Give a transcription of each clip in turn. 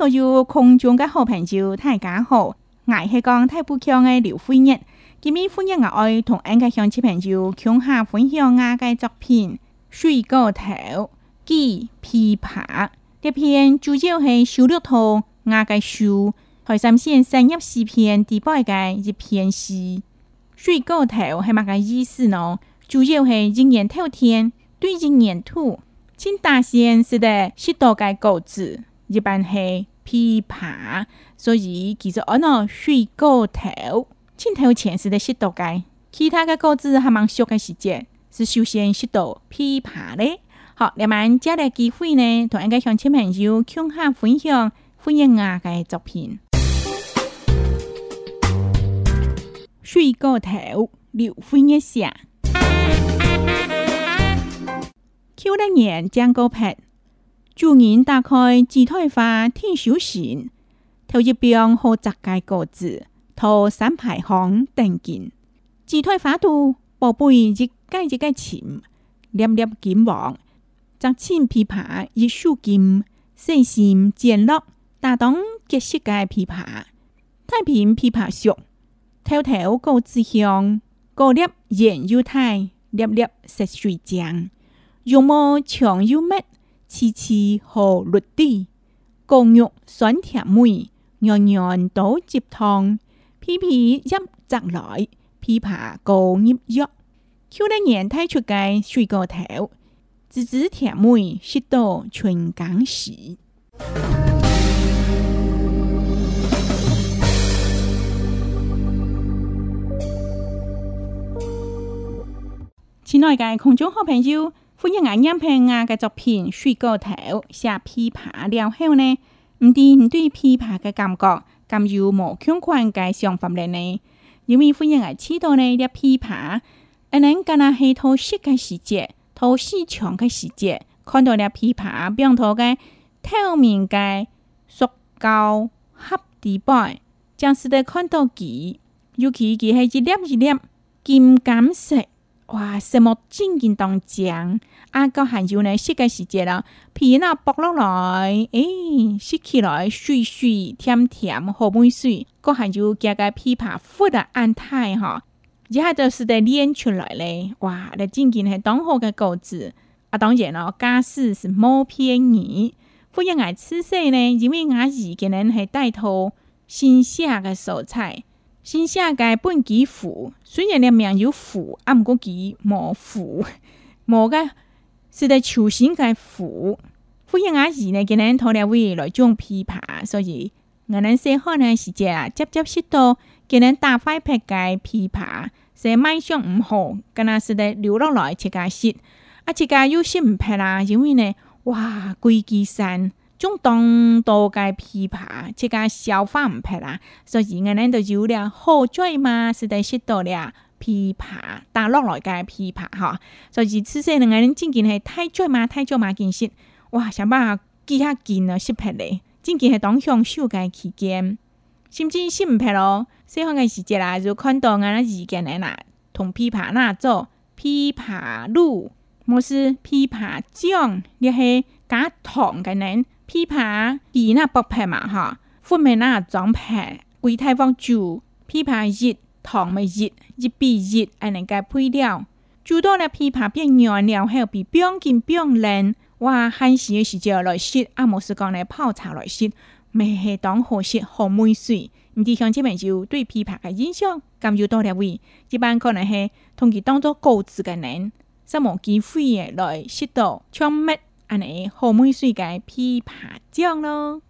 所有空中嘅好朋友，大家好，我系讲太富强嘅刘富强，今日欢迎我爱同爱嘅乡亲朋友，共下分享我嘅作品《水过头记琵琶》。这篇主要系写了图我嘅书《海山先生一篇第八嘅一篇诗。水过头系乜嘅意思呢？主要系一年头天对一年土，请大仙生嘅许多嘅句子，一般系。琵琶，所以其实我那水果头，开头前世的十多个，其他的果子还蛮小的细节，是首先学到琵琶的。好，那么借这个机会呢，同我们向乡亲朋友向下分享，欢迎啊的作品。水果头，柳一烟，秋的眼，江歌拍。祝您打开自开花天少时，头一边好十几个字，头三排行订件。自开花都宝贝一盖一盖钱，粒粒金黄，张青琵琶一树金，身心健落，大当结十盖琵琶，太平琵琶熟，条条果子香，果粒艳又太，粒粒色水浆，容貌强又美。凄凄荷绿地，皎皎霜甜月。样样都接通。皮皮叶长来，琵琶高入月。秋来年太出界，水果头，只只甜月十到全干死。亲爱的空中好朋友。欢迎爱欣赏人家的作品，水果头，写琵琶了后呢，唔知你对琵琶嘅感觉，咁有冇相关嘅想法咧呢？因为欢迎爱睇到呢只琵琶，可能佮那系透视嘅时节，透市场嘅时节，看到了琵琶，变咗个透明嘅塑胶盒底板，暂时的看到佢，尤其佢系一粒一粒金感性。哇，什么正经当讲啊？到杭州呢，四个季节了，皮那剥落来，诶，吃起来水水甜甜，好美水。到杭州加个琵琶，富的安泰哈，一下就是得练出来嘞。哇，那正经系当好嘅果子。啊！当然了，家事是冇便宜。我然爱吃些呢，因为我自己呢系带头新鲜嘅蔬菜。新写界本几腐，虽然个名有啊毋过其没腐，无 个是在求生在腐。呼应阿弟呢，给人掏了位来种枇杷，所以我们生好呢时间啊，接接拾到给人大块劈个枇杷，生卖相毋好，跟那是得留落来吃家食，啊吃家又心毋拍啦，因为呢，哇贵枝山。种东多该枇杷，这个消化唔撇啦。所以，我们都有了喝醉嘛，是在吃多了枇杷，打落来个枇杷哈。所以，此时恁个恁正经系太醉嘛，太醉嘛，见说哇，想办法记下记呢，识拍嘞。正经系当享受该期间，甚至识唔拍咯。细汉个时节啦，就看到阿拉自家奶啦，同枇杷那做枇杷露，莫是枇杷酱，亦系加糖个恁。枇杷、以那不皮嘛哈，富美那装皮、桂泰、方酒，枇杷、蜜、糖、蜜、一比一，安尼个配料，诸多了枇杷变软了，还有比冰甜、冰冷。哇，寒时的时节来食，阿姆是讲来泡茶来食，梅是当好食喝梅水。你像这面就对枇杷个印象，感觉多了位，一般可能是同其当做枸子个人，什么机会来吃到、尝麦？安尼好梅水该枇杷酱咯。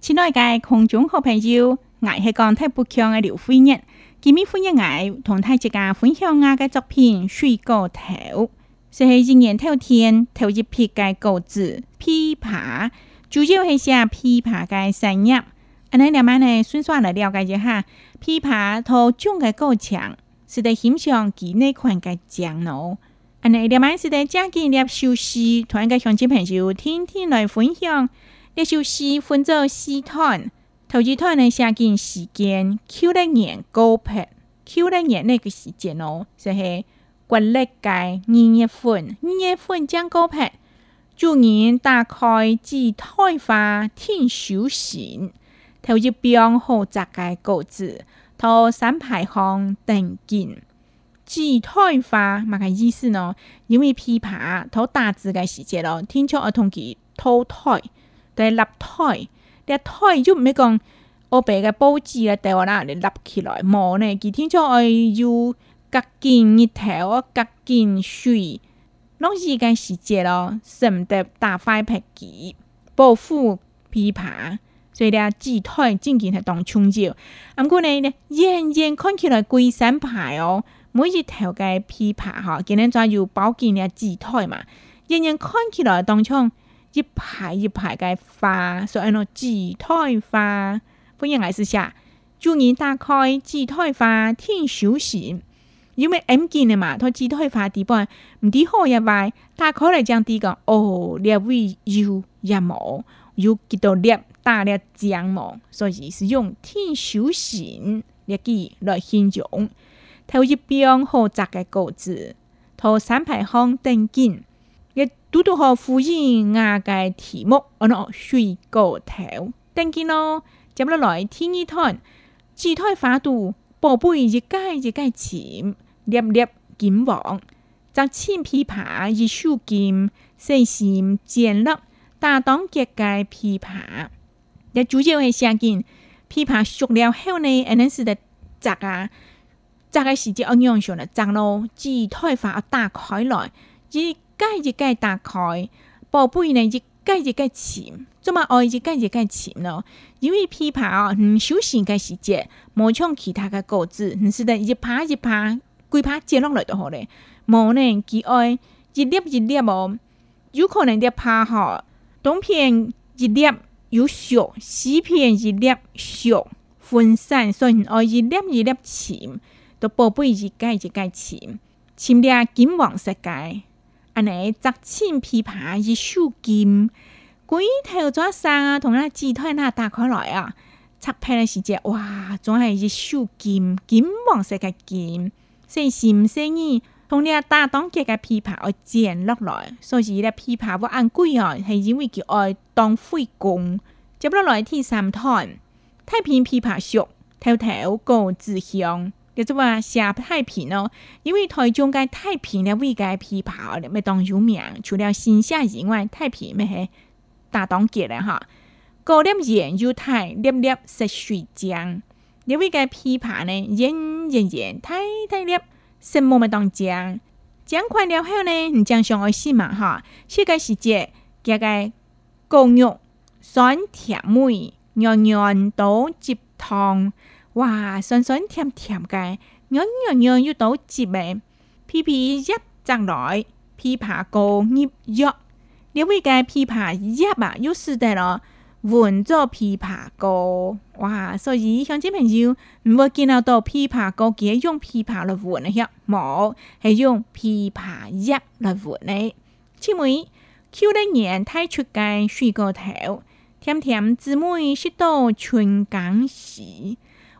亲爱嘅空中好朋友，我係講太不強嘅劉惠日，今日歡迎我同大家分享我嘅作品《水果頭》，就係一年頭天頭一批嘅果子枇杷，主要係寫枇杷嘅產業。安尼兩晚呢，順便嚟了解一下。枇杷土种个够强，是在欣赏几内款个酱哦。安尼一两是在正经列休息，团个乡亲朋友天天来分享列休息分做四团，头一团呢下进时间，秋年高拍，秋年那个时间哦，就是国历界二月份，二月份将高拍，祝年大开至开花，天修行。投入编好杂个歌子，讨三牌行定紧。字退化，嘛个意思呢？因为琵琶讨大字嘅时节咯，天朝儿童记土台，第立胎，第胎就唔免讲，乌白个布置个地方啦，立起来，冇呢？记天朝儿童记近日头，格近水，拢是个时节咯，省得大发白己，保护琵琶。所以呢，枝台真正系当春蕉，咁过呢呢，人人看起来贵三排哦，每一头嘅枇杷哈，今年再有保几粒枝台嘛，人人看起来当成一排一排嘅花，所以呢，枝台花，欢迎来试下，祝你打开枝台花，添寿喜。因为 M 记的嘛，他只退发地方，唔知好也坏，他可能将啲讲哦，列位有也冇，有几多列大列将冇，所以是用天修行列记来形容。头一边好窄嘅果子，头三排方等紧，也拄拄好呼应我嘅题目，我喏水果头等紧咯，接落来天一团，只退发度。宝贝一届一届潜，粒粒紧旺，杂沁枇杷，一树金，岁心渐绿，大冬结界枇杷。那煮酒会伤紧，枇杷熟了后呢，安能是咧摘啊，摘个时节，红阳上了摘咯，枝开花打开来，日盖日盖打开，宝贝呢，日盖日盖沉。做么哦，日盖日盖沉咯，因为枇杷哦，毋小心个时节，冒像其他个果子，毋是咧一爬一爬。规爬接落来就好咧。无呢几爱一粒一粒哦，有可能一拍吼，东片一粒有血，西片一粒血分散，所以哦一粒一粒浅，都宝贝一盖一盖浅，浅得金黄色介，阿奶摘青皮爬一收金，鬼头左生啊，同阿鸡腿那打开来啊，拆片嘞时节哇，总系一收金，金黄色介金。细心细腻，从你大当家个琵琶而剪落来，所以咧琵琶要按贵哦，系因为佮爱当费工。接落来第三趟，太平琵琶俗，头头高自香。叫做话下太平哦，因为台中个太平咧位个琵琶咧咪当有名，除了新夏以外，太平咪系大当家咧哈。高粱盐又太粒粒是水浆。呢位嘅枇杷呢，圓圓圓，大大粒，什麼咪當醬，醬塊了後呢，你醬上愛試嘛哈，這個時節，這個狗肉酸甜梅，軟軟倒汁湯，哇，酸酸甜甜嘅，軟軟軟又倒汁嘅，皮皮一張來，枇杷膏入藥，呢位嘅枇杷葉啊，又是得咯。闻着枇杷膏，哇！所以乡亲朋友，唔要见到到枇杷膏，记得用枇杷来滚啊，遐冇系用枇杷叶来滚咧。姐妹，秋的年太出街水过头，甜甜姊妹是到春江时，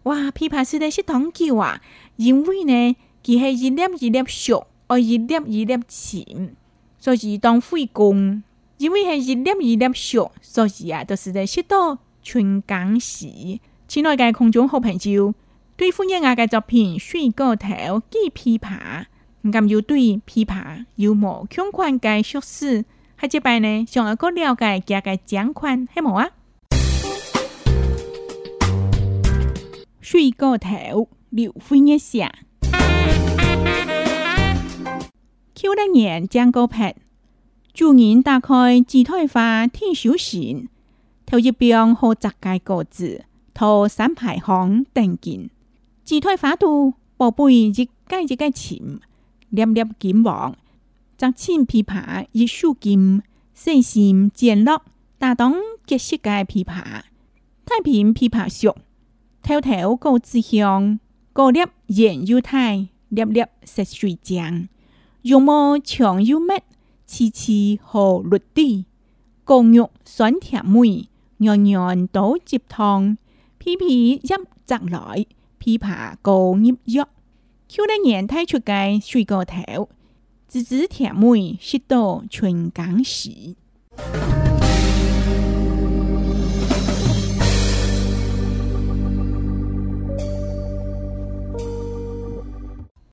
哇！枇杷树咧是冬季啊，因为呢，佢系一粒一粒熟，而一粒一粒甜，所以当水工。因为系一粒一粒小，所以啊，都是在拾到春耕时，亲爱嘅空中好朋友，对福建啊嘅作品水果头记琶，杷，咁又对琵琶有冇相关嘅叙事？下一摆呢，想要哥了解加个奖款系冇啊？水果头，刘欢一写，秋来年奖个牌。主人打开自开花听手线，头一边和杂介个子，头三排行订件。自开花度，宝贝一盖一盖浅，粒粒金黄，张青枇杷一树金，细心健落，大当结实介枇杷。太平枇杷熟，条条果子香，果粒圆又大，粒粒食水浆，用末强又密。次次河栗啲，共肉酸甜梅，樣樣都接湯，皮皮一摘來，枇杷膏入藥。Q 得年推出嘅水果頭，子子甜梅，食到全港市。